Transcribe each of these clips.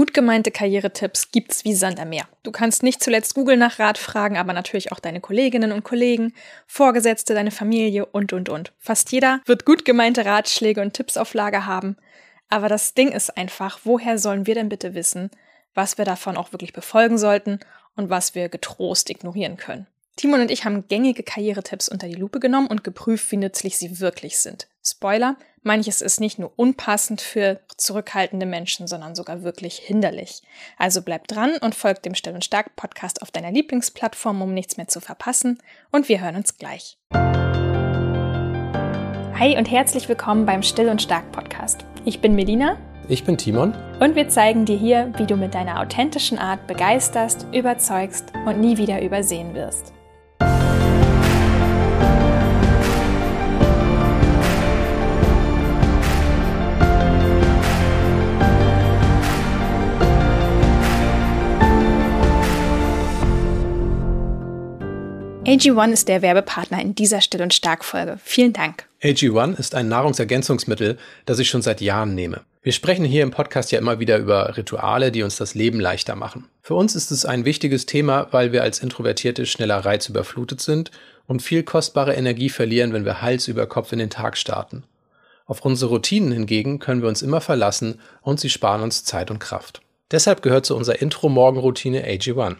Gut gemeinte Karrieretipps gibt's wie Sand am Meer. Du kannst nicht zuletzt Google nach Rat fragen, aber natürlich auch deine Kolleginnen und Kollegen, Vorgesetzte, deine Familie und, und, und. Fast jeder wird gut gemeinte Ratschläge und Tipps auf Lager haben. Aber das Ding ist einfach, woher sollen wir denn bitte wissen, was wir davon auch wirklich befolgen sollten und was wir getrost ignorieren können? Timon und ich haben gängige Karrieretipps unter die Lupe genommen und geprüft, wie nützlich sie wirklich sind. Spoiler, manches ist nicht nur unpassend für zurückhaltende Menschen, sondern sogar wirklich hinderlich. Also bleib dran und folg dem Still und Stark Podcast auf deiner Lieblingsplattform, um nichts mehr zu verpassen. Und wir hören uns gleich. Hi und herzlich willkommen beim Still und Stark Podcast. Ich bin Melina. Ich bin Timon. Und wir zeigen dir hier, wie du mit deiner authentischen Art begeisterst, überzeugst und nie wieder übersehen wirst. AG1 ist der Werbepartner in dieser Still- und Stark-Folge. Vielen Dank. AG1 ist ein Nahrungsergänzungsmittel, das ich schon seit Jahren nehme. Wir sprechen hier im Podcast ja immer wieder über Rituale, die uns das Leben leichter machen. Für uns ist es ein wichtiges Thema, weil wir als Introvertierte schneller reizüberflutet sind und viel kostbare Energie verlieren, wenn wir Hals über Kopf in den Tag starten. Auf unsere Routinen hingegen können wir uns immer verlassen und sie sparen uns Zeit und Kraft. Deshalb gehört zu unserer Intro-Morgenroutine AG1.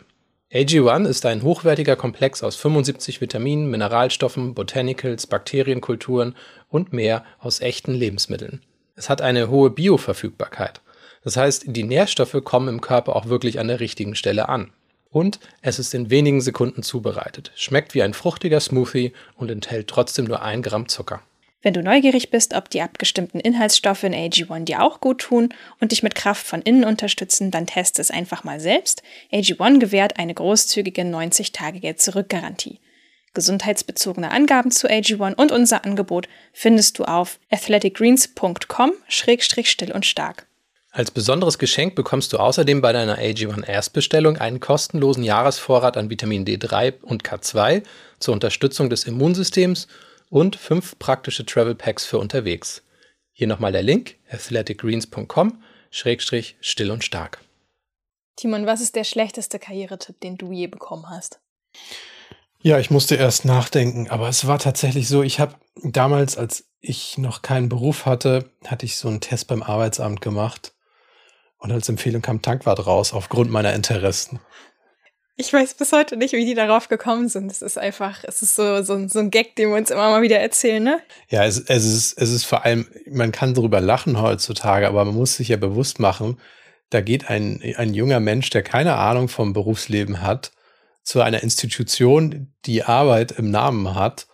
AG1 ist ein hochwertiger Komplex aus 75 Vitaminen, Mineralstoffen, Botanicals, Bakterienkulturen und mehr aus echten Lebensmitteln. Es hat eine hohe Bioverfügbarkeit. Das heißt, die Nährstoffe kommen im Körper auch wirklich an der richtigen Stelle an. Und es ist in wenigen Sekunden zubereitet, schmeckt wie ein fruchtiger Smoothie und enthält trotzdem nur ein Gramm Zucker. Wenn du neugierig bist, ob die abgestimmten Inhaltsstoffe in AG1 dir auch gut tun und dich mit Kraft von innen unterstützen, dann teste es einfach mal selbst. AG1 gewährt eine großzügige 90-Tage-Geld-Zurück-Garantie. Gesundheitsbezogene Angaben zu AG1 und unser Angebot findest du auf athleticgreens.com-still und stark. Als besonderes Geschenk bekommst du außerdem bei deiner AG1 Erstbestellung einen kostenlosen Jahresvorrat an Vitamin D3 und K2 zur Unterstützung des Immunsystems und fünf praktische Travel Packs für unterwegs. Hier nochmal der Link athleticgreens.com schrägstrich still und stark. Timon, was ist der schlechteste Karrieretipp, den du je bekommen hast? Ja, ich musste erst nachdenken, aber es war tatsächlich so, ich habe damals, als ich noch keinen Beruf hatte, hatte ich so einen Test beim Arbeitsamt gemacht und als Empfehlung kam Tankwart raus aufgrund meiner Interessen. Ich weiß bis heute nicht, wie die darauf gekommen sind. Es ist einfach, es ist so, so, so ein Gag, den wir uns immer mal wieder erzählen, ne? Ja, es, es, ist, es ist vor allem, man kann darüber lachen heutzutage, aber man muss sich ja bewusst machen, da geht ein, ein junger Mensch, der keine Ahnung vom Berufsleben hat, zu einer Institution, die Arbeit im Namen hat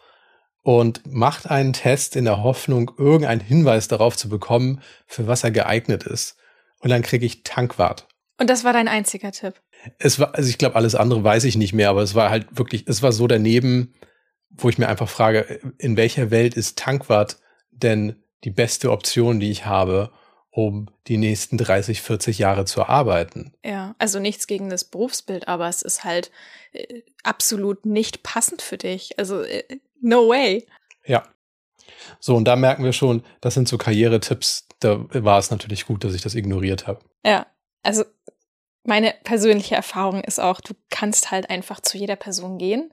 und macht einen Test in der Hoffnung, irgendeinen Hinweis darauf zu bekommen, für was er geeignet ist. Und dann kriege ich Tankwart. Und das war dein einziger Tipp? es war, also ich glaube, alles andere weiß ich nicht mehr, aber es war halt wirklich, es war so daneben, wo ich mir einfach frage, in welcher Welt ist Tankwart denn die beste Option, die ich habe, um die nächsten 30, 40 Jahre zu arbeiten? Ja, also nichts gegen das Berufsbild, aber es ist halt äh, absolut nicht passend für dich. Also, äh, no way. Ja. So, und da merken wir schon, das sind so Karrieretipps, da war es natürlich gut, dass ich das ignoriert habe. Ja, also meine persönliche Erfahrung ist auch, du kannst halt einfach zu jeder Person gehen,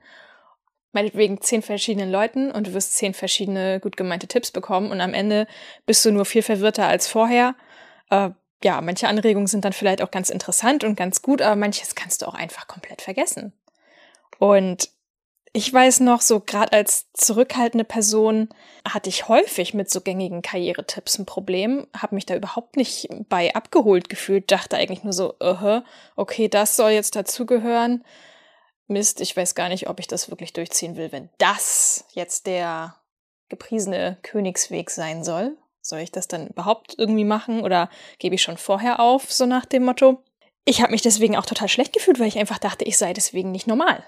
meinetwegen zehn verschiedenen Leuten und du wirst zehn verschiedene gut gemeinte Tipps bekommen und am Ende bist du nur viel verwirrter als vorher. Äh, ja, manche Anregungen sind dann vielleicht auch ganz interessant und ganz gut, aber manches kannst du auch einfach komplett vergessen. Und ich weiß noch, so gerade als zurückhaltende Person hatte ich häufig mit so gängigen Karrieretipps ein Problem, habe mich da überhaupt nicht bei abgeholt gefühlt, dachte eigentlich nur so, uh, okay, das soll jetzt dazugehören. Mist, ich weiß gar nicht, ob ich das wirklich durchziehen will, wenn das jetzt der gepriesene Königsweg sein soll. Soll ich das dann überhaupt irgendwie machen oder gebe ich schon vorher auf, so nach dem Motto? Ich habe mich deswegen auch total schlecht gefühlt, weil ich einfach dachte, ich sei deswegen nicht normal.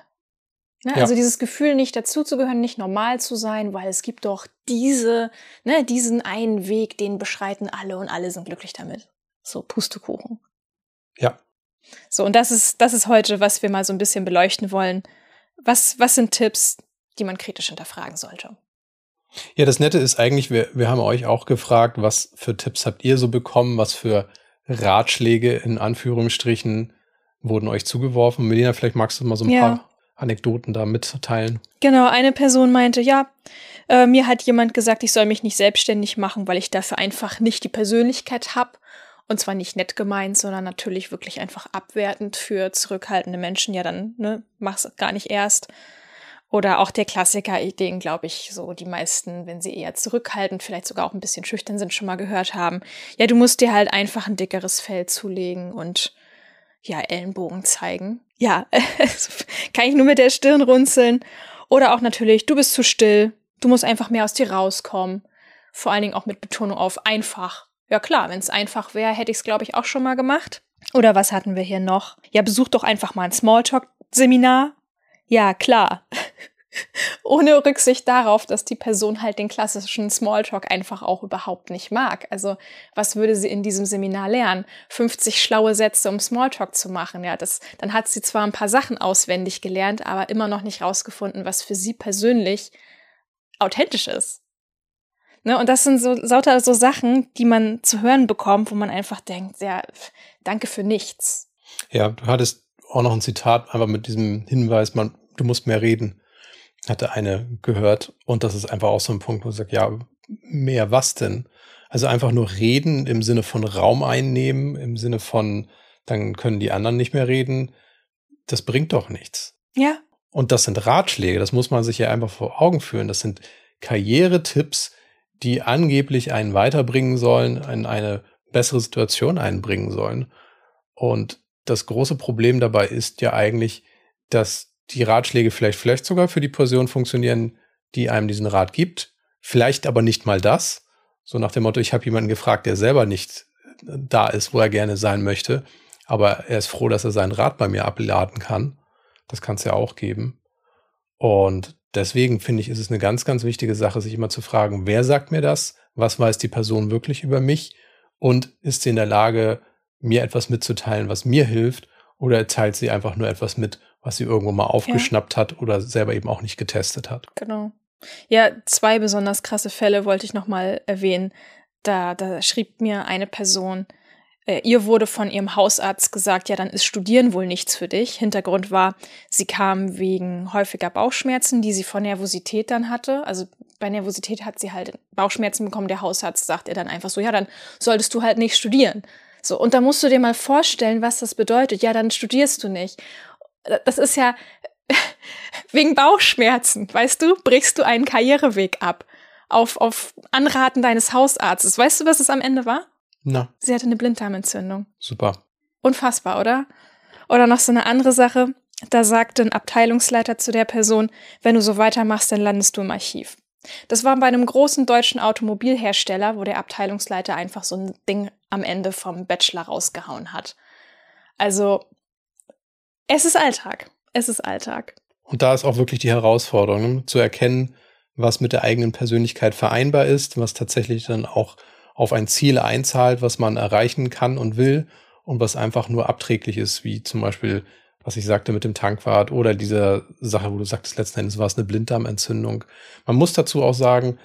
Ne? Ja. Also dieses Gefühl, nicht dazuzugehören, nicht normal zu sein, weil es gibt doch diese, ne, diesen einen Weg, den beschreiten alle und alle sind glücklich damit. So Pustekuchen. Ja. So, und das ist, das ist heute, was wir mal so ein bisschen beleuchten wollen. Was, was sind Tipps, die man kritisch hinterfragen sollte? Ja, das Nette ist eigentlich, wir, wir haben euch auch gefragt, was für Tipps habt ihr so bekommen, was für Ratschläge in Anführungsstrichen wurden euch zugeworfen? Melina, vielleicht magst du mal so ein ja. paar Anekdoten da mitteilen. Genau, eine Person meinte, ja, äh, mir hat jemand gesagt, ich soll mich nicht selbstständig machen, weil ich dafür einfach nicht die Persönlichkeit habe. Und zwar nicht nett gemeint, sondern natürlich wirklich einfach abwertend für zurückhaltende Menschen. Ja, dann, ne, mach's gar nicht erst. Oder auch der Klassiker, den, glaube ich, so die meisten, wenn sie eher zurückhaltend, vielleicht sogar auch ein bisschen schüchtern sind, schon mal gehört haben. Ja, du musst dir halt einfach ein dickeres Fell zulegen und ja, Ellenbogen zeigen. Ja, kann ich nur mit der Stirn runzeln. Oder auch natürlich, du bist zu still, du musst einfach mehr aus dir rauskommen. Vor allen Dingen auch mit Betonung auf einfach. Ja klar, wenn es einfach wäre, hätte ich es, glaube ich, auch schon mal gemacht. Oder was hatten wir hier noch? Ja, besuch doch einfach mal ein Smalltalk-Seminar. Ja, klar. Ohne Rücksicht darauf, dass die Person halt den klassischen Smalltalk einfach auch überhaupt nicht mag. Also, was würde sie in diesem Seminar lernen? 50 schlaue Sätze, um Smalltalk zu machen. Ja, das, dann hat sie zwar ein paar Sachen auswendig gelernt, aber immer noch nicht rausgefunden, was für sie persönlich authentisch ist. Ne, und das sind so sauter so Sachen, die man zu hören bekommt, wo man einfach denkt, ja, danke für nichts. Ja, du hattest auch noch ein Zitat, einfach mit diesem Hinweis, man, du musst mehr reden hatte eine gehört und das ist einfach auch so ein Punkt, wo ich sage, ja, mehr was denn? Also einfach nur reden im Sinne von Raum einnehmen, im Sinne von, dann können die anderen nicht mehr reden. Das bringt doch nichts. Ja. Und das sind Ratschläge, das muss man sich ja einfach vor Augen führen. Das sind Karrieretipps, die angeblich einen weiterbringen sollen, in eine bessere Situation einbringen sollen. Und das große Problem dabei ist ja eigentlich, dass die Ratschläge vielleicht, vielleicht sogar für die Person funktionieren, die einem diesen Rat gibt. Vielleicht aber nicht mal das. So nach dem Motto, ich habe jemanden gefragt, der selber nicht da ist, wo er gerne sein möchte. Aber er ist froh, dass er seinen Rat bei mir abladen kann. Das kann es ja auch geben. Und deswegen finde ich, ist es eine ganz, ganz wichtige Sache, sich immer zu fragen, wer sagt mir das? Was weiß die Person wirklich über mich? Und ist sie in der Lage, mir etwas mitzuteilen, was mir hilft? Oder teilt sie einfach nur etwas mit, was sie irgendwo mal aufgeschnappt ja. hat oder selber eben auch nicht getestet hat. Genau. Ja, zwei besonders krasse Fälle wollte ich noch mal erwähnen. Da, da schrieb mir eine Person, äh, ihr wurde von ihrem Hausarzt gesagt, ja, dann ist Studieren wohl nichts für dich. Hintergrund war, sie kam wegen häufiger Bauchschmerzen, die sie von Nervosität dann hatte. Also bei Nervosität hat sie halt Bauchschmerzen bekommen. Der Hausarzt sagt ihr dann einfach so, ja, dann solltest du halt nicht studieren. So, und da musst du dir mal vorstellen, was das bedeutet. Ja, dann studierst du nicht das ist ja wegen Bauchschmerzen, weißt du, brichst du einen Karriereweg ab. Auf, auf Anraten deines Hausarztes. Weißt du, was es am Ende war? Na. Sie hatte eine Blinddarmentzündung. Super. Unfassbar, oder? Oder noch so eine andere Sache. Da sagte ein Abteilungsleiter zu der Person, wenn du so weitermachst, dann landest du im Archiv. Das war bei einem großen deutschen Automobilhersteller, wo der Abteilungsleiter einfach so ein Ding am Ende vom Bachelor rausgehauen hat. Also es ist Alltag. Es ist Alltag. Und da ist auch wirklich die Herausforderung, ne? zu erkennen, was mit der eigenen Persönlichkeit vereinbar ist, was tatsächlich dann auch auf ein Ziel einzahlt, was man erreichen kann und will und was einfach nur abträglich ist, wie zum Beispiel, was ich sagte mit dem Tankwart oder dieser Sache, wo du sagtest, letzten Endes war es eine Blinddarmentzündung. Man muss dazu auch sagen,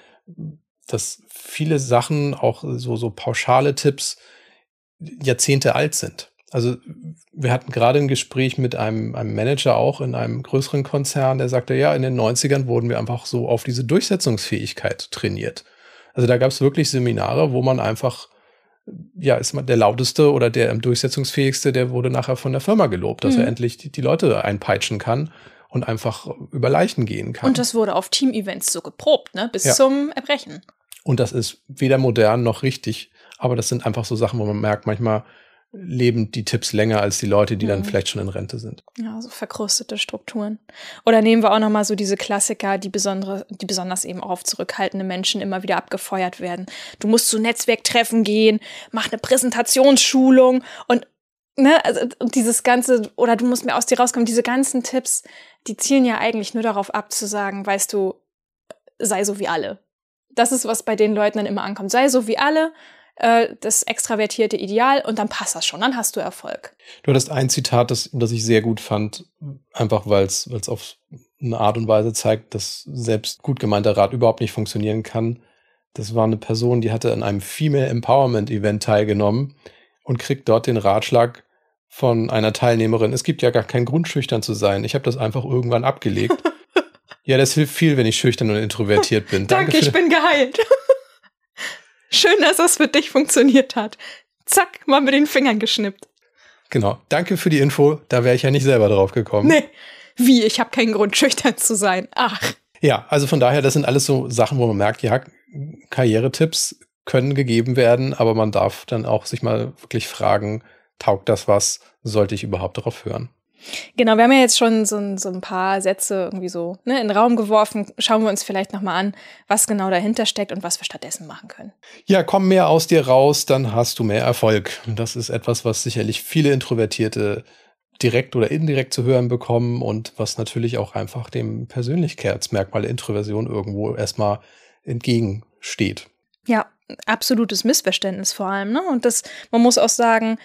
dass viele Sachen, auch so, so pauschale Tipps, Jahrzehnte alt sind. Also wir hatten gerade ein Gespräch mit einem, einem Manager auch in einem größeren Konzern, der sagte, ja, in den 90ern wurden wir einfach so auf diese Durchsetzungsfähigkeit trainiert. Also da gab es wirklich Seminare, wo man einfach, ja, ist man der lauteste oder der durchsetzungsfähigste, der wurde nachher von der Firma gelobt, dass mhm. er endlich die, die Leute einpeitschen kann und einfach über Leichen gehen kann. Und das wurde auf Team-Events so geprobt, ne? Bis ja. zum Erbrechen. Und das ist weder modern noch richtig, aber das sind einfach so Sachen, wo man merkt, manchmal leben die Tipps länger als die Leute, die mhm. dann vielleicht schon in Rente sind. Ja, so verkrustete Strukturen. Oder nehmen wir auch noch mal so diese Klassiker, die besondere, die besonders eben auch auf zurückhaltende Menschen immer wieder abgefeuert werden. Du musst zu Netzwerktreffen gehen, mach eine Präsentationsschulung und ne, also dieses ganze oder du musst mir aus dir rauskommen, diese ganzen Tipps, die zielen ja eigentlich nur darauf ab zu sagen, weißt du, sei so wie alle. Das ist was bei den Leuten dann immer ankommt, sei so wie alle äh, das extravertierte Ideal und dann passt das schon, dann hast du Erfolg. Du hattest ein Zitat, das, das ich sehr gut fand, einfach weil es auf eine Art und Weise zeigt, dass selbst gut gemeinter Rat überhaupt nicht funktionieren kann. Das war eine Person, die hatte an einem Female Empowerment Event teilgenommen und kriegt dort den Ratschlag von einer Teilnehmerin, es gibt ja gar keinen Grund, schüchtern zu sein. Ich habe das einfach irgendwann abgelegt. ja, das hilft viel, wenn ich schüchtern und introvertiert bin. Danke, Danke ich bin geheilt. Schön, dass das für dich funktioniert hat. Zack, mal mit den Fingern geschnippt. Genau. Danke für die Info. Da wäre ich ja nicht selber drauf gekommen. Nee. Wie? Ich habe keinen Grund, schüchtern zu sein. Ach. Ja, also von daher, das sind alles so Sachen, wo man merkt, ja, Karrieretipps können gegeben werden, aber man darf dann auch sich mal wirklich fragen, taugt das was? Sollte ich überhaupt darauf hören? Genau, wir haben ja jetzt schon so, so ein paar Sätze irgendwie so ne, in den Raum geworfen. Schauen wir uns vielleicht nochmal an, was genau dahinter steckt und was wir stattdessen machen können. Ja, komm mehr aus dir raus, dann hast du mehr Erfolg. Das ist etwas, was sicherlich viele Introvertierte direkt oder indirekt zu hören bekommen und was natürlich auch einfach dem Persönlichkeitsmerkmal Introversion irgendwo erstmal entgegensteht. Ja, absolutes Missverständnis vor allem. Ne? Und das, man muss auch sagen,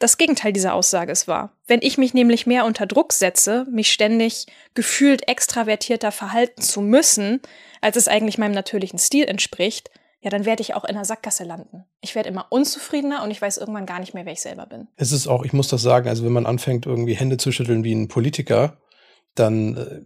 das Gegenteil dieser Aussage ist wahr. Wenn ich mich nämlich mehr unter Druck setze, mich ständig gefühlt extravertierter verhalten zu müssen, als es eigentlich meinem natürlichen Stil entspricht, ja, dann werde ich auch in der Sackgasse landen. Ich werde immer unzufriedener und ich weiß irgendwann gar nicht mehr, wer ich selber bin. Es ist auch, ich muss das sagen, also wenn man anfängt, irgendwie Hände zu schütteln wie ein Politiker, dann äh,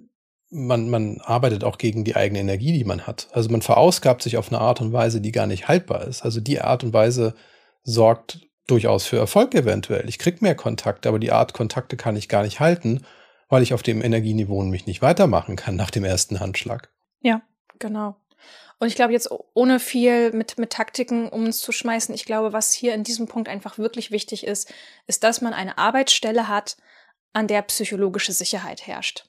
man, man arbeitet auch gegen die eigene Energie, die man hat. Also man verausgabt sich auf eine Art und Weise, die gar nicht haltbar ist. Also die Art und Weise sorgt durchaus für Erfolg eventuell. Ich krieg mehr Kontakte, aber die Art Kontakte kann ich gar nicht halten, weil ich auf dem Energieniveau mich nicht weitermachen kann nach dem ersten Handschlag. Ja, genau. Und ich glaube jetzt ohne viel mit, mit Taktiken um uns zu schmeißen, ich glaube, was hier in diesem Punkt einfach wirklich wichtig ist, ist, dass man eine Arbeitsstelle hat, an der psychologische Sicherheit herrscht.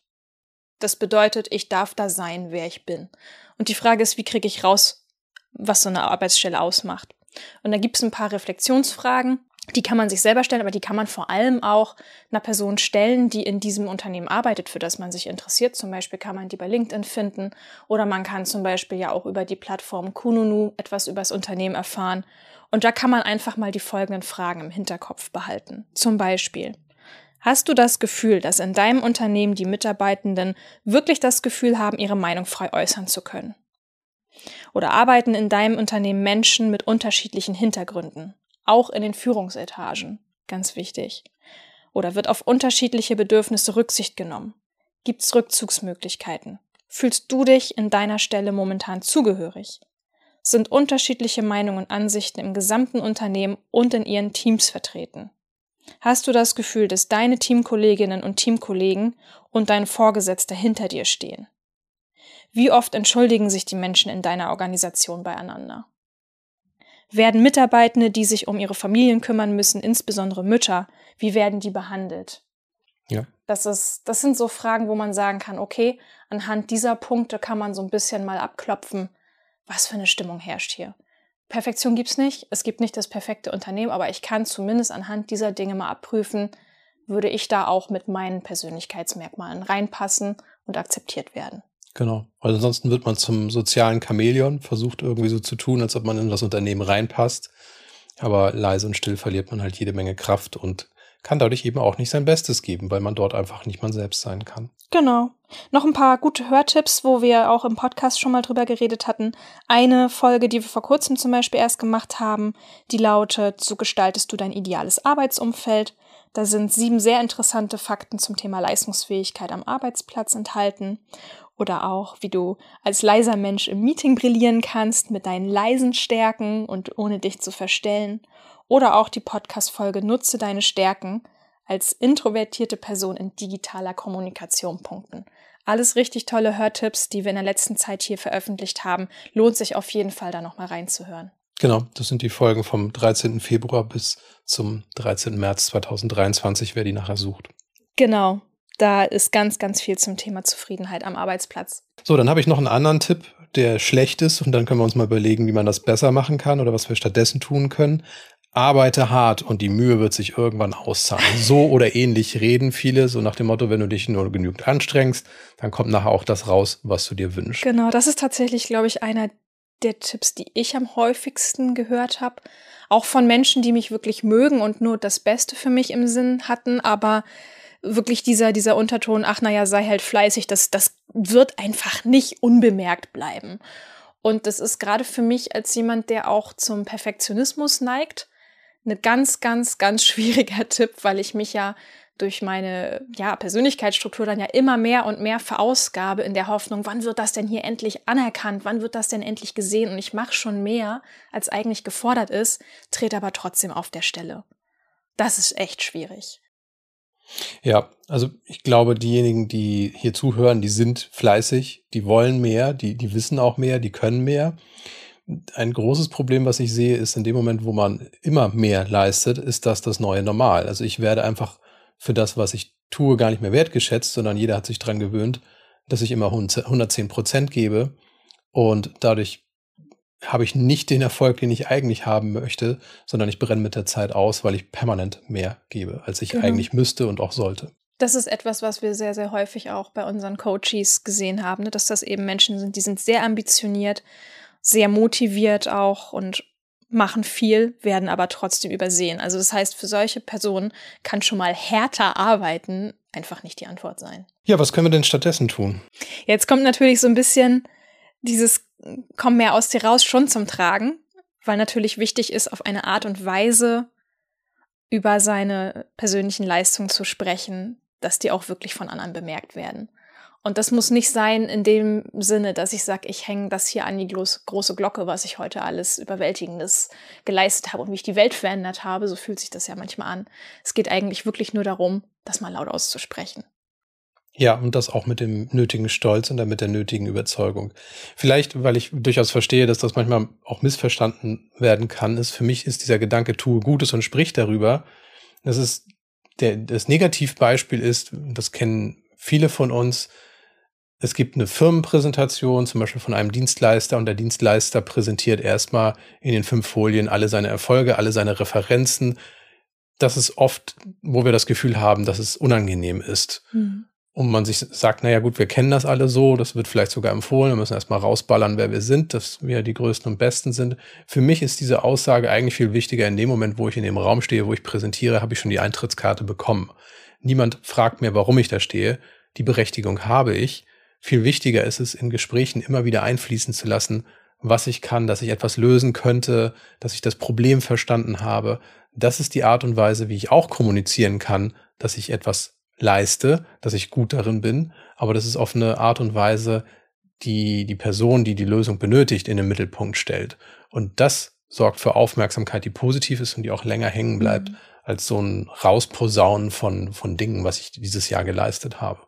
Das bedeutet, ich darf da sein, wer ich bin. Und die Frage ist, wie kriege ich raus, was so eine Arbeitsstelle ausmacht? Und da gibt es ein paar Reflexionsfragen, die kann man sich selber stellen, aber die kann man vor allem auch einer Person stellen, die in diesem Unternehmen arbeitet, für das man sich interessiert. Zum Beispiel kann man die bei LinkedIn finden oder man kann zum Beispiel ja auch über die Plattform Kununu etwas über das Unternehmen erfahren. Und da kann man einfach mal die folgenden Fragen im Hinterkopf behalten. Zum Beispiel, hast du das Gefühl, dass in deinem Unternehmen die Mitarbeitenden wirklich das Gefühl haben, ihre Meinung frei äußern zu können? Oder arbeiten in deinem Unternehmen Menschen mit unterschiedlichen Hintergründen, auch in den Führungsetagen, ganz wichtig. Oder wird auf unterschiedliche Bedürfnisse Rücksicht genommen? Gibt es Rückzugsmöglichkeiten? Fühlst du dich in deiner Stelle momentan zugehörig? Sind unterschiedliche Meinungen und Ansichten im gesamten Unternehmen und in ihren Teams vertreten? Hast du das Gefühl, dass deine Teamkolleginnen und Teamkollegen und dein Vorgesetzter hinter dir stehen? Wie oft entschuldigen sich die Menschen in deiner Organisation beieinander? Werden Mitarbeitende, die sich um ihre Familien kümmern müssen, insbesondere Mütter, wie werden die behandelt? Ja. Das, ist, das sind so Fragen, wo man sagen kann, okay, anhand dieser Punkte kann man so ein bisschen mal abklopfen, was für eine Stimmung herrscht hier. Perfektion gibt's nicht, es gibt nicht das perfekte Unternehmen, aber ich kann zumindest anhand dieser Dinge mal abprüfen, würde ich da auch mit meinen Persönlichkeitsmerkmalen reinpassen und akzeptiert werden. Genau. Also ansonsten wird man zum sozialen Chamäleon, versucht irgendwie so zu tun, als ob man in das Unternehmen reinpasst. Aber leise und still verliert man halt jede Menge Kraft und kann dadurch eben auch nicht sein Bestes geben, weil man dort einfach nicht man selbst sein kann. Genau. Noch ein paar gute Hörtipps, wo wir auch im Podcast schon mal drüber geredet hatten. Eine Folge, die wir vor kurzem zum Beispiel erst gemacht haben, die lautet, so gestaltest du dein ideales Arbeitsumfeld. Da sind sieben sehr interessante Fakten zum Thema Leistungsfähigkeit am Arbeitsplatz enthalten oder auch, wie du als leiser Mensch im Meeting brillieren kannst mit deinen leisen Stärken und ohne dich zu verstellen. Oder auch die Podcast-Folge Nutze deine Stärken als introvertierte Person in digitaler Kommunikation punkten. Alles richtig tolle Hörtipps, die wir in der letzten Zeit hier veröffentlicht haben. Lohnt sich auf jeden Fall da nochmal reinzuhören. Genau, das sind die Folgen vom 13. Februar bis zum 13. März 2023, wer die nachher sucht. Genau da ist ganz, ganz viel zum Thema Zufriedenheit am Arbeitsplatz. So, dann habe ich noch einen anderen Tipp, der schlecht ist und dann können wir uns mal überlegen, wie man das besser machen kann oder was wir stattdessen tun können. Arbeite hart und die Mühe wird sich irgendwann auszahlen. So oder ähnlich reden viele, so nach dem Motto, wenn du dich nur genügend anstrengst, dann kommt nachher auch das raus, was du dir wünschst. Genau, das ist tatsächlich, glaube ich, einer der Tipps, die ich am häufigsten gehört habe. Auch von Menschen, die mich wirklich mögen und nur das Beste für mich im Sinn hatten, aber wirklich dieser, dieser Unterton, ach naja, sei halt fleißig, das, das wird einfach nicht unbemerkt bleiben. Und das ist gerade für mich als jemand, der auch zum Perfektionismus neigt, ein ganz, ganz, ganz schwieriger Tipp, weil ich mich ja durch meine ja, Persönlichkeitsstruktur dann ja immer mehr und mehr verausgabe in der Hoffnung, wann wird das denn hier endlich anerkannt, wann wird das denn endlich gesehen und ich mache schon mehr, als eigentlich gefordert ist, trete aber trotzdem auf der Stelle. Das ist echt schwierig. Ja, also ich glaube, diejenigen, die hier zuhören, die sind fleißig, die wollen mehr, die, die wissen auch mehr, die können mehr. Ein großes Problem, was ich sehe, ist in dem Moment, wo man immer mehr leistet, ist das das neue Normal. Also ich werde einfach für das, was ich tue, gar nicht mehr wertgeschätzt, sondern jeder hat sich dran gewöhnt, dass ich immer 110 Prozent gebe. Und dadurch habe ich nicht den Erfolg, den ich eigentlich haben möchte, sondern ich brenne mit der Zeit aus, weil ich permanent mehr gebe, als ich genau. eigentlich müsste und auch sollte. Das ist etwas, was wir sehr, sehr häufig auch bei unseren Coaches gesehen haben, ne? dass das eben Menschen sind, die sind sehr ambitioniert, sehr motiviert auch und machen viel, werden aber trotzdem übersehen. Also das heißt, für solche Personen kann schon mal härter arbeiten einfach nicht die Antwort sein. Ja, was können wir denn stattdessen tun? Jetzt kommt natürlich so ein bisschen dieses Komm mehr aus dir raus schon zum Tragen, weil natürlich wichtig ist, auf eine Art und Weise über seine persönlichen Leistungen zu sprechen, dass die auch wirklich von anderen bemerkt werden. Und das muss nicht sein in dem Sinne, dass ich sage, ich hänge das hier an die große Glocke, was ich heute alles Überwältigendes geleistet habe und wie ich die Welt verändert habe. So fühlt sich das ja manchmal an. Es geht eigentlich wirklich nur darum, das mal laut auszusprechen. Ja, und das auch mit dem nötigen Stolz und dann mit der nötigen Überzeugung. Vielleicht, weil ich durchaus verstehe, dass das manchmal auch missverstanden werden kann, ist für mich ist dieser Gedanke, tue Gutes und sprich darüber. Das ist der, das Negativbeispiel ist, das kennen viele von uns, es gibt eine Firmenpräsentation, zum Beispiel von einem Dienstleister, und der Dienstleister präsentiert erstmal in den fünf Folien alle seine Erfolge, alle seine Referenzen. Das ist oft, wo wir das Gefühl haben, dass es unangenehm ist. Mhm. Und man sich sagt, naja gut, wir kennen das alle so, das wird vielleicht sogar empfohlen, wir müssen erstmal rausballern, wer wir sind, dass wir die Größten und Besten sind. Für mich ist diese Aussage eigentlich viel wichtiger. In dem Moment, wo ich in dem Raum stehe, wo ich präsentiere, habe ich schon die Eintrittskarte bekommen. Niemand fragt mir, warum ich da stehe. Die Berechtigung habe ich. Viel wichtiger ist es, in Gesprächen immer wieder einfließen zu lassen, was ich kann, dass ich etwas lösen könnte, dass ich das Problem verstanden habe. Das ist die Art und Weise, wie ich auch kommunizieren kann, dass ich etwas leiste, dass ich gut darin bin. Aber das ist auf eine Art und Weise, die die Person, die die Lösung benötigt, in den Mittelpunkt stellt. Und das sorgt für Aufmerksamkeit, die positiv ist und die auch länger hängen bleibt, mhm. als so ein Rausposaunen von, von Dingen, was ich dieses Jahr geleistet habe.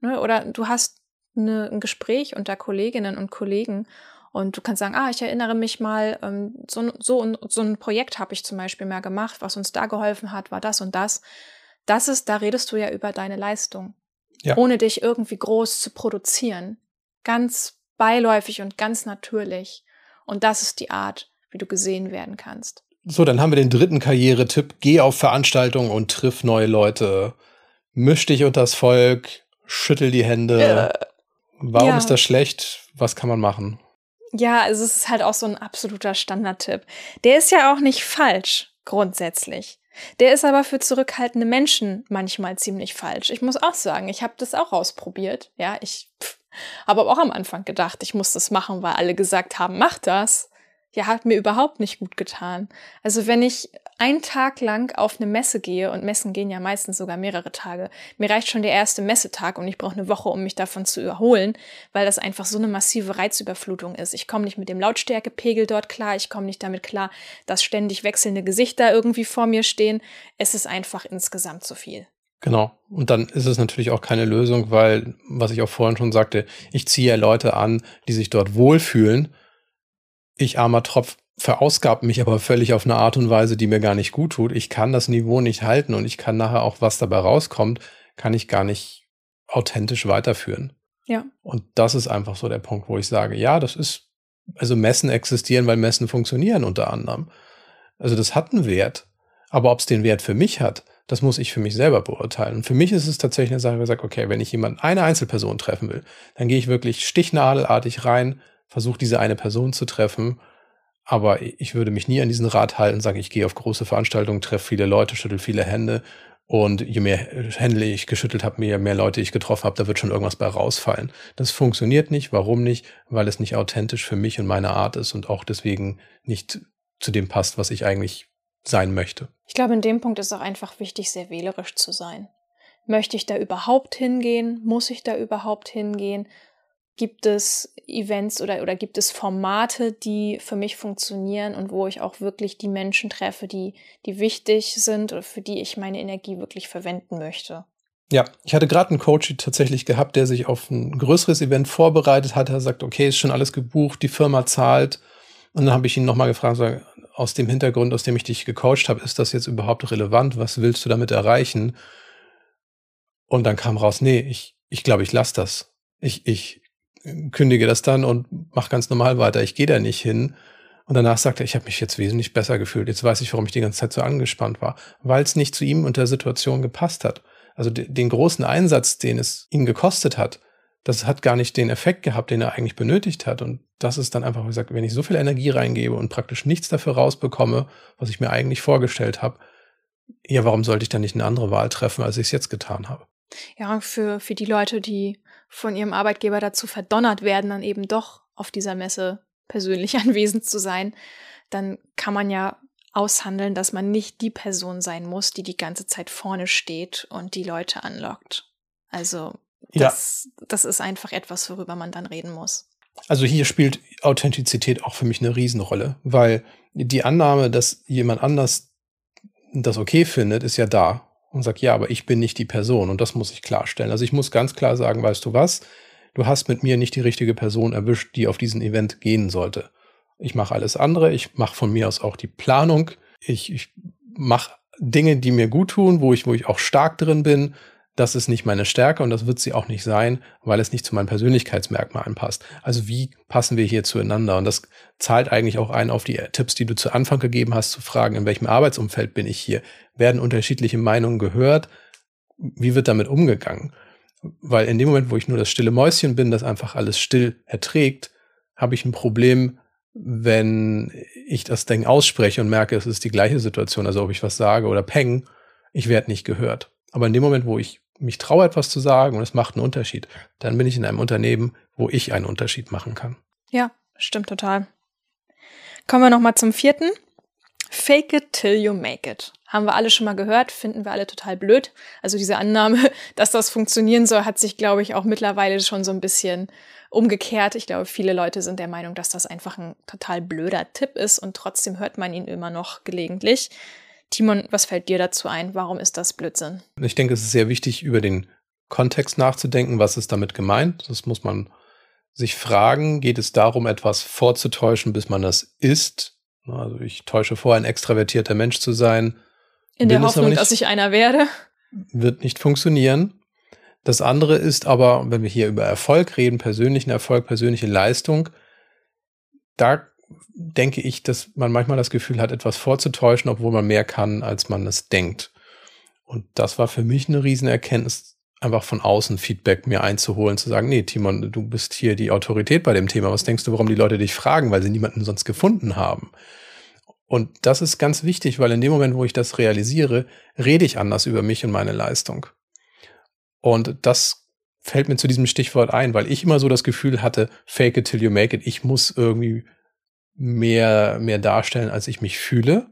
Ne? Oder du hast eine, ein Gespräch unter Kolleginnen und Kollegen und du kannst sagen, ah, ich erinnere mich mal, ähm, so, so, so ein Projekt habe ich zum Beispiel mal gemacht, was uns da geholfen hat, war das und das. Das ist, da redest du ja über deine Leistung, ja. ohne dich irgendwie groß zu produzieren. Ganz beiläufig und ganz natürlich. Und das ist die Art, wie du gesehen werden kannst. So, dann haben wir den dritten Karrieretipp. Geh auf Veranstaltungen und triff neue Leute. Misch dich unter das Volk, schüttel die Hände. Äh, Warum ja. ist das schlecht? Was kann man machen? Ja, also es ist halt auch so ein absoluter Standardtipp. Der ist ja auch nicht falsch, grundsätzlich. Der ist aber für zurückhaltende Menschen manchmal ziemlich falsch. Ich muss auch sagen, ich habe das auch ausprobiert. Ja, ich habe auch am Anfang gedacht, ich muss das machen, weil alle gesagt haben, mach das ja, hat mir überhaupt nicht gut getan. Also wenn ich einen Tag lang auf eine Messe gehe, und Messen gehen ja meistens sogar mehrere Tage, mir reicht schon der erste Messetag und ich brauche eine Woche, um mich davon zu erholen, weil das einfach so eine massive Reizüberflutung ist. Ich komme nicht mit dem Lautstärkepegel dort klar, ich komme nicht damit klar, dass ständig wechselnde Gesichter irgendwie vor mir stehen. Es ist einfach insgesamt zu viel. Genau. Und dann ist es natürlich auch keine Lösung, weil, was ich auch vorhin schon sagte, ich ziehe ja Leute an, die sich dort wohlfühlen ich armer Tropf verausgabt mich aber völlig auf eine Art und Weise, die mir gar nicht gut tut. Ich kann das Niveau nicht halten und ich kann nachher auch, was dabei rauskommt, kann ich gar nicht authentisch weiterführen. Ja. Und das ist einfach so der Punkt, wo ich sage, ja, das ist, also Messen existieren, weil Messen funktionieren unter anderem. Also das hat einen Wert. Aber ob es den Wert für mich hat, das muss ich für mich selber beurteilen. Und für mich ist es tatsächlich eine Sache, wo ich sage, okay, wenn ich jemanden, eine Einzelperson treffen will, dann gehe ich wirklich stichnadelartig rein, versuche diese eine Person zu treffen. Aber ich würde mich nie an diesen Rat halten, sage ich gehe auf große Veranstaltungen, treffe viele Leute, schüttel viele Hände und je mehr Hände ich geschüttelt habe, je mehr Leute ich getroffen habe, da wird schon irgendwas bei rausfallen. Das funktioniert nicht. Warum nicht? Weil es nicht authentisch für mich und meine Art ist und auch deswegen nicht zu dem passt, was ich eigentlich sein möchte. Ich glaube, in dem Punkt ist auch einfach wichtig, sehr wählerisch zu sein. Möchte ich da überhaupt hingehen? Muss ich da überhaupt hingehen? Gibt es Events oder, oder gibt es Formate, die für mich funktionieren und wo ich auch wirklich die Menschen treffe, die, die wichtig sind oder für die ich meine Energie wirklich verwenden möchte? Ja, ich hatte gerade einen Coach tatsächlich gehabt, der sich auf ein größeres Event vorbereitet hat. Er sagt, okay, ist schon alles gebucht, die Firma zahlt. Und dann habe ich ihn nochmal gefragt, aus dem Hintergrund, aus dem ich dich gecoacht habe, ist das jetzt überhaupt relevant? Was willst du damit erreichen? Und dann kam raus, nee, ich, ich glaube, ich lasse das. Ich, ich kündige das dann und mache ganz normal weiter. Ich gehe da nicht hin. Und danach sagte er, ich habe mich jetzt wesentlich besser gefühlt. Jetzt weiß ich, warum ich die ganze Zeit so angespannt war, weil es nicht zu ihm und der Situation gepasst hat. Also den großen Einsatz, den es ihn gekostet hat, das hat gar nicht den Effekt gehabt, den er eigentlich benötigt hat. Und das ist dann einfach gesagt, wenn ich so viel Energie reingebe und praktisch nichts dafür rausbekomme, was ich mir eigentlich vorgestellt habe, ja, warum sollte ich dann nicht eine andere Wahl treffen, als ich es jetzt getan habe? Ja, für, für die Leute, die von ihrem Arbeitgeber dazu verdonnert werden, dann eben doch auf dieser Messe persönlich anwesend zu sein, dann kann man ja aushandeln, dass man nicht die Person sein muss, die die ganze Zeit vorne steht und die Leute anlockt. Also das, ja. das ist einfach etwas, worüber man dann reden muss. Also hier spielt Authentizität auch für mich eine Riesenrolle, weil die Annahme, dass jemand anders das okay findet, ist ja da und sagt, ja, aber ich bin nicht die Person und das muss ich klarstellen. Also ich muss ganz klar sagen, weißt du was, du hast mit mir nicht die richtige Person erwischt, die auf diesen Event gehen sollte. Ich mache alles andere, ich mache von mir aus auch die Planung, ich, ich mache Dinge, die mir gut tun, wo ich, wo ich auch stark drin bin, das ist nicht meine Stärke und das wird sie auch nicht sein, weil es nicht zu meinen Persönlichkeitsmerkmalen passt. Also wie passen wir hier zueinander? Und das zahlt eigentlich auch ein auf die Tipps, die du zu Anfang gegeben hast, zu fragen, in welchem Arbeitsumfeld bin ich hier? Werden unterschiedliche Meinungen gehört? Wie wird damit umgegangen? Weil in dem Moment, wo ich nur das stille Mäuschen bin, das einfach alles still erträgt, habe ich ein Problem, wenn ich das Ding ausspreche und merke, es ist die gleiche Situation, also ob ich was sage oder peng, ich werde nicht gehört. Aber in dem Moment, wo ich mich traue, etwas zu sagen und es macht einen Unterschied, dann bin ich in einem Unternehmen, wo ich einen Unterschied machen kann. Ja, stimmt total. Kommen wir nochmal zum vierten. Fake it till you make it. Haben wir alle schon mal gehört, finden wir alle total blöd. Also diese Annahme, dass das funktionieren soll, hat sich, glaube ich, auch mittlerweile schon so ein bisschen umgekehrt. Ich glaube, viele Leute sind der Meinung, dass das einfach ein total blöder Tipp ist und trotzdem hört man ihn immer noch gelegentlich. Timon, was fällt dir dazu ein? Warum ist das Blödsinn? Ich denke, es ist sehr wichtig, über den Kontext nachzudenken. Was ist damit gemeint? Das muss man sich fragen. Geht es darum, etwas vorzutäuschen, bis man das ist? Also ich täusche vor, ein extravertierter Mensch zu sein. In der Hoffnung, nicht, dass ich einer werde. Wird nicht funktionieren. Das andere ist aber, wenn wir hier über Erfolg reden, persönlichen Erfolg, persönliche Leistung, da denke ich, dass man manchmal das Gefühl hat, etwas vorzutäuschen, obwohl man mehr kann, als man es denkt. Und das war für mich eine Riesenerkenntnis, einfach von außen Feedback mir einzuholen, zu sagen, nee, Timon, du bist hier die Autorität bei dem Thema. Was denkst du, warum die Leute dich fragen, weil sie niemanden sonst gefunden haben? Und das ist ganz wichtig, weil in dem Moment, wo ich das realisiere, rede ich anders über mich und meine Leistung. Und das fällt mir zu diesem Stichwort ein, weil ich immer so das Gefühl hatte, fake it till you make it. Ich muss irgendwie mehr, mehr darstellen, als ich mich fühle.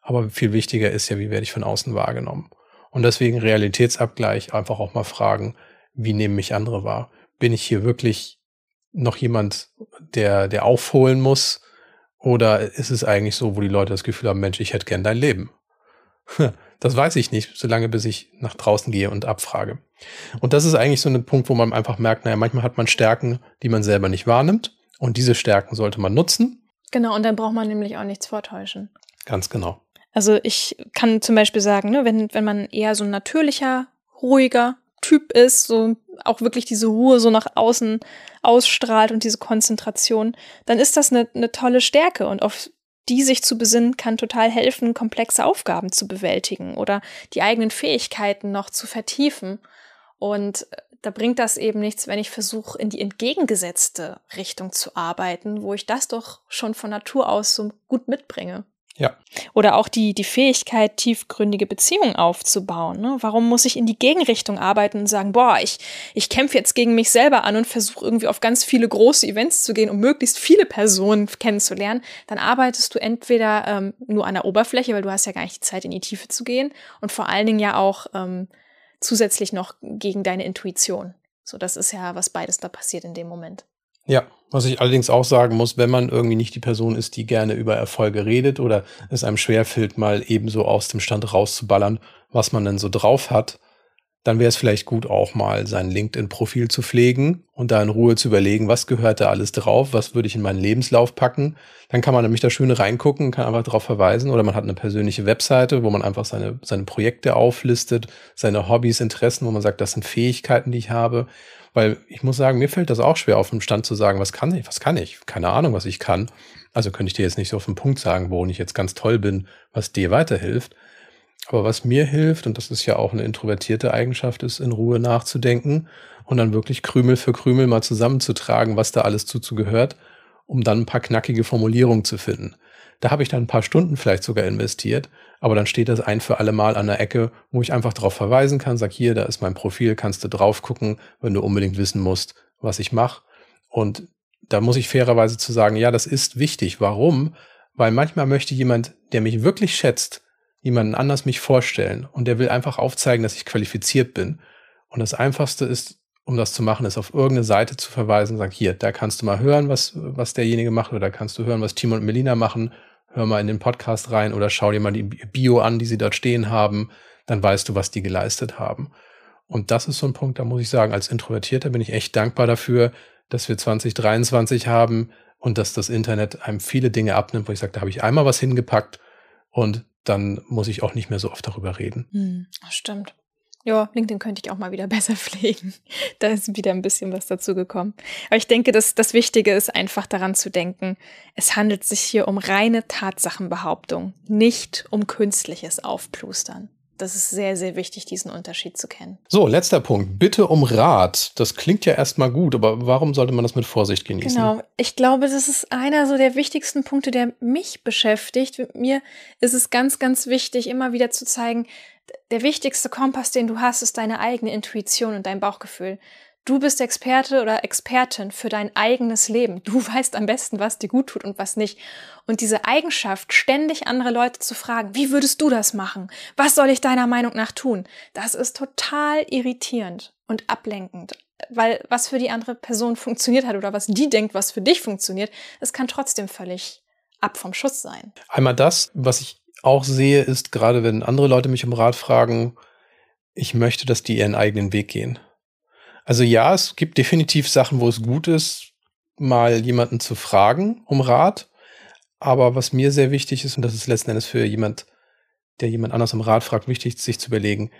Aber viel wichtiger ist ja, wie werde ich von außen wahrgenommen? Und deswegen Realitätsabgleich, einfach auch mal fragen, wie nehmen mich andere wahr? Bin ich hier wirklich noch jemand, der, der aufholen muss? Oder ist es eigentlich so, wo die Leute das Gefühl haben, Mensch, ich hätte gern dein Leben? Das weiß ich nicht, solange bis ich nach draußen gehe und abfrage. Und das ist eigentlich so ein Punkt, wo man einfach merkt, naja, manchmal hat man Stärken, die man selber nicht wahrnimmt. Und diese Stärken sollte man nutzen. Genau, und dann braucht man nämlich auch nichts vortäuschen. Ganz genau. Also ich kann zum Beispiel sagen, ne, wenn, wenn man eher so ein natürlicher, ruhiger Typ ist, so auch wirklich diese Ruhe so nach außen ausstrahlt und diese Konzentration, dann ist das eine, eine tolle Stärke und auf die sich zu besinnen, kann total helfen, komplexe Aufgaben zu bewältigen oder die eigenen Fähigkeiten noch zu vertiefen. Und da bringt das eben nichts, wenn ich versuche, in die entgegengesetzte Richtung zu arbeiten, wo ich das doch schon von Natur aus so gut mitbringe. Ja. Oder auch die, die Fähigkeit, tiefgründige Beziehungen aufzubauen. Ne? Warum muss ich in die Gegenrichtung arbeiten und sagen, boah, ich, ich kämpfe jetzt gegen mich selber an und versuche irgendwie auf ganz viele große Events zu gehen, um möglichst viele Personen kennenzulernen? Dann arbeitest du entweder ähm, nur an der Oberfläche, weil du hast ja gar nicht die Zeit, in die Tiefe zu gehen und vor allen Dingen ja auch ähm, zusätzlich noch gegen deine Intuition. So, das ist ja, was beides da passiert in dem Moment. Ja, was ich allerdings auch sagen muss, wenn man irgendwie nicht die Person ist, die gerne über Erfolge redet oder es einem schwerfällt, mal ebenso aus dem Stand rauszuballern, was man denn so drauf hat, dann wäre es vielleicht gut, auch mal sein LinkedIn-Profil zu pflegen und da in Ruhe zu überlegen, was gehört da alles drauf, was würde ich in meinen Lebenslauf packen. Dann kann man nämlich da schön reingucken, kann einfach darauf verweisen oder man hat eine persönliche Webseite, wo man einfach seine, seine Projekte auflistet, seine Hobbys, Interessen, wo man sagt, das sind Fähigkeiten, die ich habe. Weil ich muss sagen, mir fällt das auch schwer, auf dem Stand zu sagen, was kann ich, was kann ich? Keine Ahnung, was ich kann. Also könnte ich dir jetzt nicht so auf den Punkt sagen, wo ich jetzt ganz toll bin, was dir weiterhilft. Aber was mir hilft, und das ist ja auch eine introvertierte Eigenschaft, ist in Ruhe nachzudenken und dann wirklich Krümel für Krümel mal zusammenzutragen, was da alles zuzugehört, um dann ein paar knackige Formulierungen zu finden. Da habe ich dann ein paar Stunden vielleicht sogar investiert, aber dann steht das ein für alle Mal an der Ecke, wo ich einfach darauf verweisen kann, sag hier, da ist mein Profil, kannst du drauf gucken, wenn du unbedingt wissen musst, was ich mache. Und da muss ich fairerweise zu sagen, ja, das ist wichtig. Warum? Weil manchmal möchte jemand, der mich wirklich schätzt, jemanden anders mich vorstellen und der will einfach aufzeigen, dass ich qualifiziert bin. Und das Einfachste ist, um das zu machen, ist auf irgendeine Seite zu verweisen und sagen, hier, da kannst du mal hören, was, was derjenige macht oder da kannst du hören, was Timo und Melina machen. Hör mal in den Podcast rein oder schau dir mal die Bio an, die sie dort stehen haben. Dann weißt du, was die geleistet haben. Und das ist so ein Punkt, da muss ich sagen, als Introvertierter bin ich echt dankbar dafür, dass wir 2023 haben und dass das Internet einem viele Dinge abnimmt, wo ich sage, da habe ich einmal was hingepackt und dann muss ich auch nicht mehr so oft darüber reden. Hm, stimmt. Ja, LinkedIn könnte ich auch mal wieder besser pflegen. Da ist wieder ein bisschen was dazu gekommen. Aber ich denke, dass das Wichtige ist einfach daran zu denken, es handelt sich hier um reine Tatsachenbehauptung, nicht um künstliches Aufplustern das ist sehr, sehr wichtig, diesen Unterschied zu kennen. So, letzter Punkt. Bitte um Rat. Das klingt ja erstmal gut, aber warum sollte man das mit Vorsicht genießen? Genau. Ich glaube, das ist einer so der wichtigsten Punkte, der mich beschäftigt. Mit mir ist es ganz, ganz wichtig, immer wieder zu zeigen, der wichtigste Kompass, den du hast, ist deine eigene Intuition und dein Bauchgefühl. Du bist Experte oder Expertin für dein eigenes Leben. Du weißt am besten, was dir gut tut und was nicht. Und diese Eigenschaft, ständig andere Leute zu fragen, wie würdest du das machen? Was soll ich deiner Meinung nach tun? Das ist total irritierend und ablenkend. Weil was für die andere Person funktioniert hat oder was die denkt, was für dich funktioniert, das kann trotzdem völlig ab vom Schuss sein. Einmal das, was ich auch sehe, ist gerade wenn andere Leute mich um Rat fragen, ich möchte, dass die ihren eigenen Weg gehen. Also ja, es gibt definitiv Sachen, wo es gut ist, mal jemanden zu fragen um Rat. Aber was mir sehr wichtig ist, und das ist letzten Endes für jemand, der jemand anders um Rat fragt, wichtig, sich zu überlegen,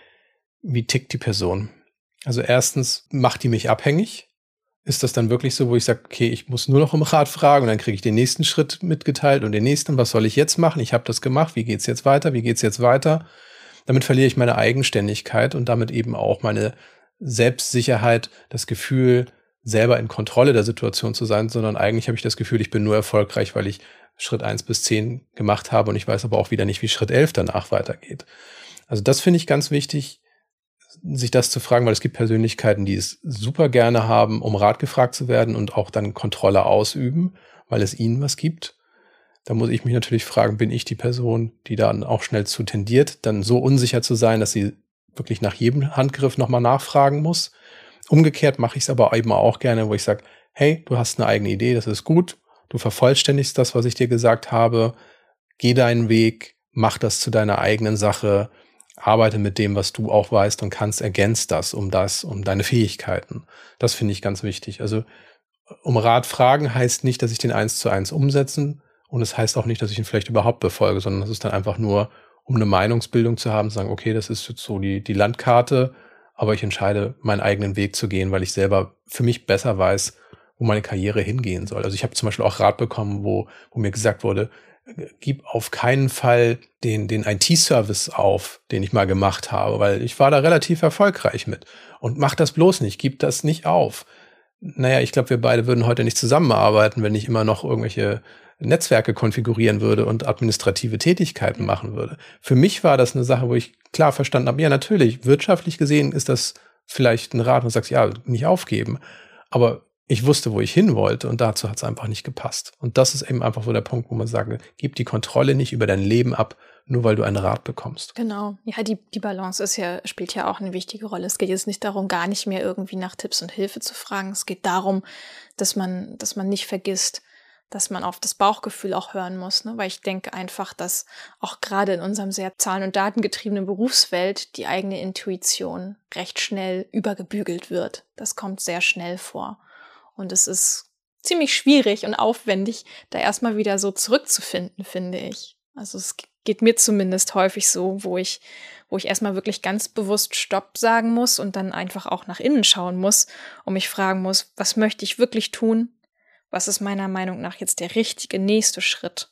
wie tickt die Person? Also erstens, macht die mich abhängig? Ist das dann wirklich so, wo ich sage, okay, ich muss nur noch um Rat fragen und dann kriege ich den nächsten Schritt mitgeteilt und den nächsten, was soll ich jetzt machen? Ich habe das gemacht, wie geht's jetzt weiter? Wie geht's jetzt weiter? Damit verliere ich meine Eigenständigkeit und damit eben auch meine Selbstsicherheit, das Gefühl, selber in Kontrolle der Situation zu sein, sondern eigentlich habe ich das Gefühl, ich bin nur erfolgreich, weil ich Schritt eins bis zehn gemacht habe und ich weiß aber auch wieder nicht, wie Schritt elf danach weitergeht. Also das finde ich ganz wichtig, sich das zu fragen, weil es gibt Persönlichkeiten, die es super gerne haben, um Rat gefragt zu werden und auch dann Kontrolle ausüben, weil es ihnen was gibt. Da muss ich mich natürlich fragen, bin ich die Person, die dann auch schnell zu tendiert, dann so unsicher zu sein, dass sie wirklich nach jedem Handgriff nochmal nachfragen muss. Umgekehrt mache ich es aber eben auch gerne, wo ich sage, hey, du hast eine eigene Idee, das ist gut, du vervollständigst das, was ich dir gesagt habe, geh deinen Weg, mach das zu deiner eigenen Sache, arbeite mit dem, was du auch weißt und kannst, ergänzt das um das, um deine Fähigkeiten. Das finde ich ganz wichtig. Also um Rat fragen heißt nicht, dass ich den eins zu eins umsetzen und es heißt auch nicht, dass ich ihn vielleicht überhaupt befolge, sondern das ist dann einfach nur, um eine Meinungsbildung zu haben, zu sagen, okay, das ist jetzt so die, die Landkarte, aber ich entscheide, meinen eigenen Weg zu gehen, weil ich selber für mich besser weiß, wo meine Karriere hingehen soll. Also ich habe zum Beispiel auch Rat bekommen, wo, wo mir gesagt wurde, gib auf keinen Fall den, den IT-Service auf, den ich mal gemacht habe, weil ich war da relativ erfolgreich mit. Und mach das bloß nicht, gib das nicht auf. Naja, ich glaube, wir beide würden heute nicht zusammenarbeiten, wenn ich immer noch irgendwelche Netzwerke konfigurieren würde und administrative Tätigkeiten machen würde. Für mich war das eine Sache, wo ich klar verstanden habe, ja, natürlich, wirtschaftlich gesehen ist das vielleicht ein Rat und sagst, ja, nicht aufgeben. Aber ich wusste, wo ich hin wollte und dazu hat es einfach nicht gepasst. Und das ist eben einfach so der Punkt, wo man sagt, gib die Kontrolle nicht über dein Leben ab, nur weil du einen Rat bekommst. Genau. Ja, die, die Balance ist ja, spielt ja auch eine wichtige Rolle. Es geht jetzt nicht darum, gar nicht mehr irgendwie nach Tipps und Hilfe zu fragen. Es geht darum, dass man, dass man nicht vergisst, dass man auf das Bauchgefühl auch hören muss, ne? weil ich denke einfach, dass auch gerade in unserem sehr zahlen- und datengetriebenen Berufswelt die eigene Intuition recht schnell übergebügelt wird. Das kommt sehr schnell vor. Und es ist ziemlich schwierig und aufwendig, da erstmal wieder so zurückzufinden, finde ich. Also es geht mir zumindest häufig so, wo ich, wo ich erstmal wirklich ganz bewusst Stopp sagen muss und dann einfach auch nach innen schauen muss und mich fragen muss, was möchte ich wirklich tun? Was ist meiner Meinung nach jetzt der richtige nächste Schritt?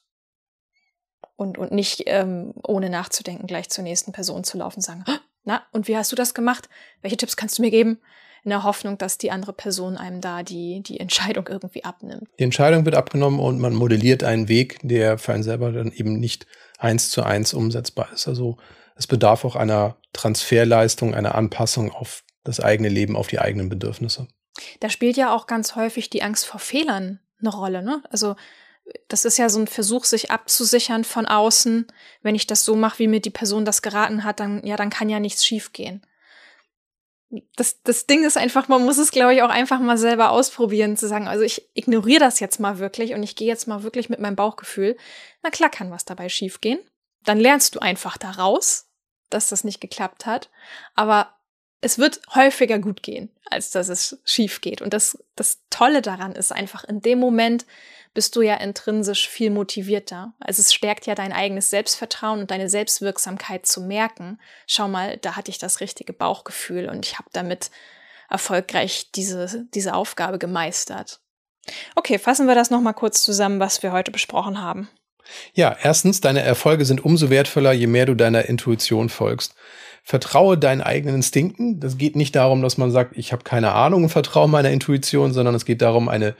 Und, und nicht ähm, ohne nachzudenken gleich zur nächsten Person zu laufen und sagen, na, und wie hast du das gemacht? Welche Tipps kannst du mir geben? in der Hoffnung, dass die andere Person einem da die, die Entscheidung irgendwie abnimmt. Die Entscheidung wird abgenommen und man modelliert einen Weg, der für einen selber dann eben nicht eins zu eins umsetzbar ist. Also es bedarf auch einer Transferleistung, einer Anpassung auf das eigene Leben, auf die eigenen Bedürfnisse. Da spielt ja auch ganz häufig die Angst vor Fehlern eine Rolle. Ne? Also das ist ja so ein Versuch, sich abzusichern von außen. Wenn ich das so mache, wie mir die Person das geraten hat, dann ja, dann kann ja nichts schiefgehen das, das Ding ist einfach, man muss es, glaube ich, auch einfach mal selber ausprobieren, zu sagen, also ich ignoriere das jetzt mal wirklich und ich gehe jetzt mal wirklich mit meinem Bauchgefühl. Na klar kann was dabei schiefgehen. Dann lernst du einfach daraus, dass das nicht geklappt hat. Aber es wird häufiger gut gehen, als dass es schief geht. Und das, das Tolle daran ist einfach in dem Moment, bist du ja intrinsisch viel motivierter. Also es stärkt ja dein eigenes Selbstvertrauen und deine Selbstwirksamkeit zu merken. Schau mal, da hatte ich das richtige Bauchgefühl und ich habe damit erfolgreich diese, diese Aufgabe gemeistert. Okay, fassen wir das nochmal kurz zusammen, was wir heute besprochen haben. Ja, erstens, deine Erfolge sind umso wertvoller, je mehr du deiner Intuition folgst. Vertraue deinen eigenen Instinkten. Das geht nicht darum, dass man sagt, ich habe keine Ahnung und vertraue meiner Intuition, sondern es geht darum, eine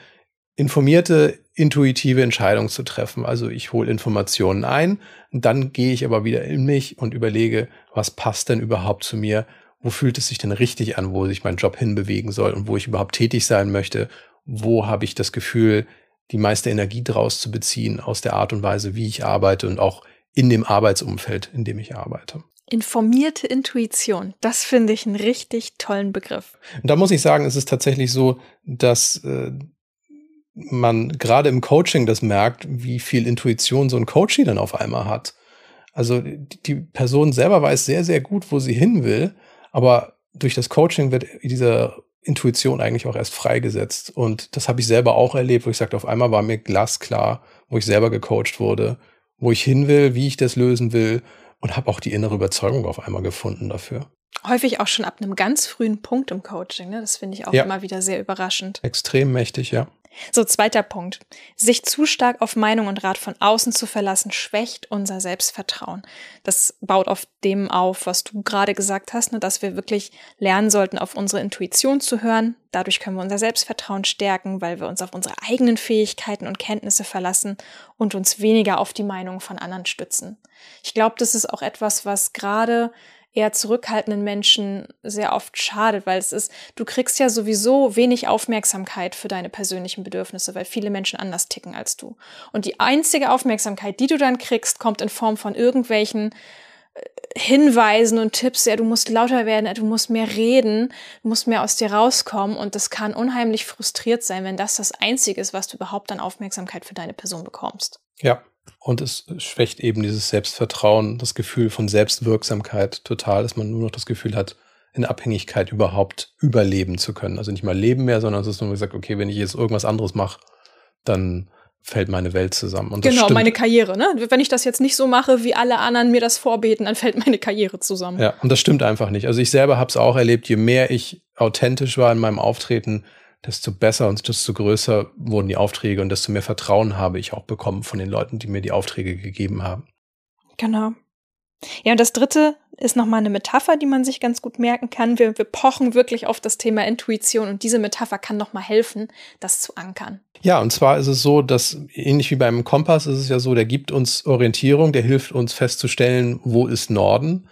informierte, intuitive Entscheidung zu treffen. Also ich hole Informationen ein, dann gehe ich aber wieder in mich und überlege, was passt denn überhaupt zu mir? Wo fühlt es sich denn richtig an, wo sich mein Job hinbewegen soll und wo ich überhaupt tätig sein möchte? Wo habe ich das Gefühl, die meiste Energie draus zu beziehen aus der Art und Weise, wie ich arbeite und auch in dem Arbeitsumfeld, in dem ich arbeite. Informierte Intuition, das finde ich einen richtig tollen Begriff. Und da muss ich sagen, es ist tatsächlich so, dass äh, man gerade im Coaching das merkt, wie viel Intuition so ein Coachie dann auf einmal hat. Also die Person selber weiß sehr, sehr gut, wo sie hin will, aber durch das Coaching wird diese Intuition eigentlich auch erst freigesetzt. Und das habe ich selber auch erlebt, wo ich sagte, auf einmal war mir glasklar, wo ich selber gecoacht wurde, wo ich hin will, wie ich das lösen will und habe auch die innere Überzeugung auf einmal gefunden dafür. Häufig auch schon ab einem ganz frühen Punkt im Coaching. Ne? Das finde ich auch ja. immer wieder sehr überraschend. Extrem mächtig, ja. So, zweiter Punkt. Sich zu stark auf Meinung und Rat von außen zu verlassen, schwächt unser Selbstvertrauen. Das baut auf dem auf, was du gerade gesagt hast, ne, dass wir wirklich lernen sollten, auf unsere Intuition zu hören. Dadurch können wir unser Selbstvertrauen stärken, weil wir uns auf unsere eigenen Fähigkeiten und Kenntnisse verlassen und uns weniger auf die Meinung von anderen stützen. Ich glaube, das ist auch etwas, was gerade eher zurückhaltenden Menschen sehr oft schadet, weil es ist, du kriegst ja sowieso wenig Aufmerksamkeit für deine persönlichen Bedürfnisse, weil viele Menschen anders ticken als du. Und die einzige Aufmerksamkeit, die du dann kriegst, kommt in Form von irgendwelchen äh, Hinweisen und Tipps, ja, du musst lauter werden, du musst mehr reden, du musst mehr aus dir rauskommen und das kann unheimlich frustriert sein, wenn das das Einzige ist, was du überhaupt an Aufmerksamkeit für deine Person bekommst. Ja, und es schwächt eben dieses Selbstvertrauen, das Gefühl von Selbstwirksamkeit total, dass man nur noch das Gefühl hat, in Abhängigkeit überhaupt überleben zu können. Also nicht mal leben mehr, sondern es ist nur gesagt, okay, wenn ich jetzt irgendwas anderes mache, dann fällt meine Welt zusammen. Und genau, meine Karriere. Ne? Wenn ich das jetzt nicht so mache, wie alle anderen mir das vorbeten, dann fällt meine Karriere zusammen. Ja, und das stimmt einfach nicht. Also ich selber habe es auch erlebt, je mehr ich authentisch war in meinem Auftreten, desto besser und desto größer wurden die Aufträge und desto mehr Vertrauen habe ich auch bekommen von den Leuten, die mir die Aufträge gegeben haben. Genau. Ja, und das dritte, ist nochmal eine Metapher, die man sich ganz gut merken kann. Wir, wir pochen wirklich auf das Thema Intuition und diese Metapher kann nochmal helfen, das zu ankern. Ja, und zwar ist es so, dass ähnlich wie beim Kompass ist es ja so, der gibt uns Orientierung, der hilft uns festzustellen, wo ist Norden.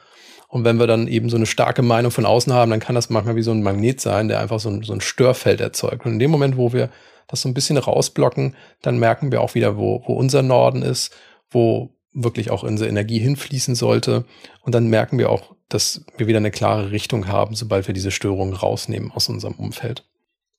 Und wenn wir dann eben so eine starke Meinung von außen haben, dann kann das manchmal wie so ein Magnet sein, der einfach so ein, so ein Störfeld erzeugt. Und in dem Moment, wo wir das so ein bisschen rausblocken, dann merken wir auch wieder, wo, wo unser Norden ist, wo wirklich auch unsere Energie hinfließen sollte. Und dann merken wir auch, dass wir wieder eine klare Richtung haben, sobald wir diese Störungen rausnehmen aus unserem Umfeld.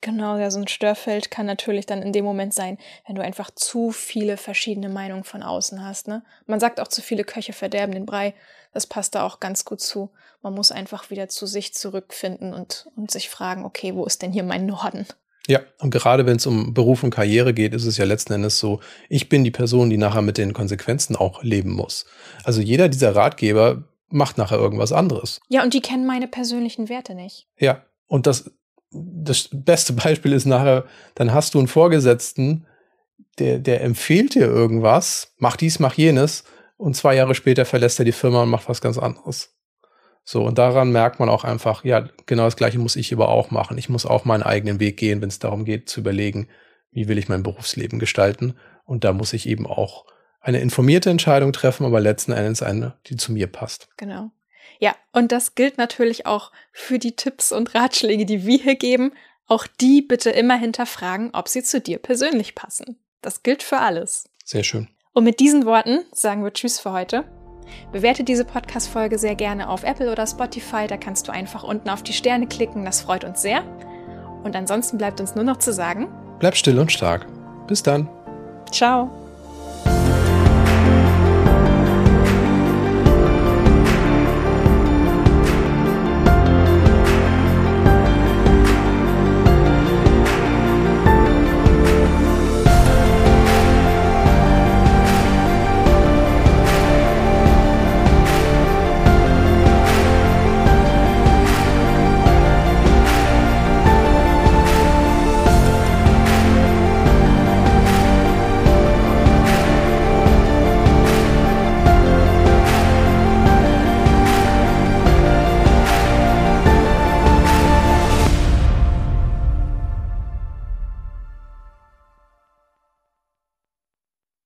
Genau, ja, so ein Störfeld kann natürlich dann in dem Moment sein, wenn du einfach zu viele verschiedene Meinungen von außen hast. Ne? Man sagt auch, zu viele Köche verderben den Brei. Das passt da auch ganz gut zu. Man muss einfach wieder zu sich zurückfinden und, und sich fragen, okay, wo ist denn hier mein Norden? Ja, und gerade wenn es um Beruf und Karriere geht, ist es ja letzten Endes so, ich bin die Person, die nachher mit den Konsequenzen auch leben muss. Also jeder dieser Ratgeber macht nachher irgendwas anderes. Ja, und die kennen meine persönlichen Werte nicht. Ja, und das, das beste Beispiel ist nachher, dann hast du einen Vorgesetzten, der, der empfiehlt dir irgendwas, mach dies, mach jenes, und zwei Jahre später verlässt er die Firma und macht was ganz anderes. So, und daran merkt man auch einfach, ja, genau das Gleiche muss ich aber auch machen. Ich muss auch meinen eigenen Weg gehen, wenn es darum geht, zu überlegen, wie will ich mein Berufsleben gestalten. Und da muss ich eben auch eine informierte Entscheidung treffen, aber letzten Endes eine, die zu mir passt. Genau. Ja, und das gilt natürlich auch für die Tipps und Ratschläge, die wir hier geben. Auch die bitte immer hinterfragen, ob sie zu dir persönlich passen. Das gilt für alles. Sehr schön. Und mit diesen Worten sagen wir Tschüss für heute. Bewerte diese Podcast-Folge sehr gerne auf Apple oder Spotify. Da kannst du einfach unten auf die Sterne klicken. Das freut uns sehr. Und ansonsten bleibt uns nur noch zu sagen: Bleib still und stark. Bis dann. Ciao.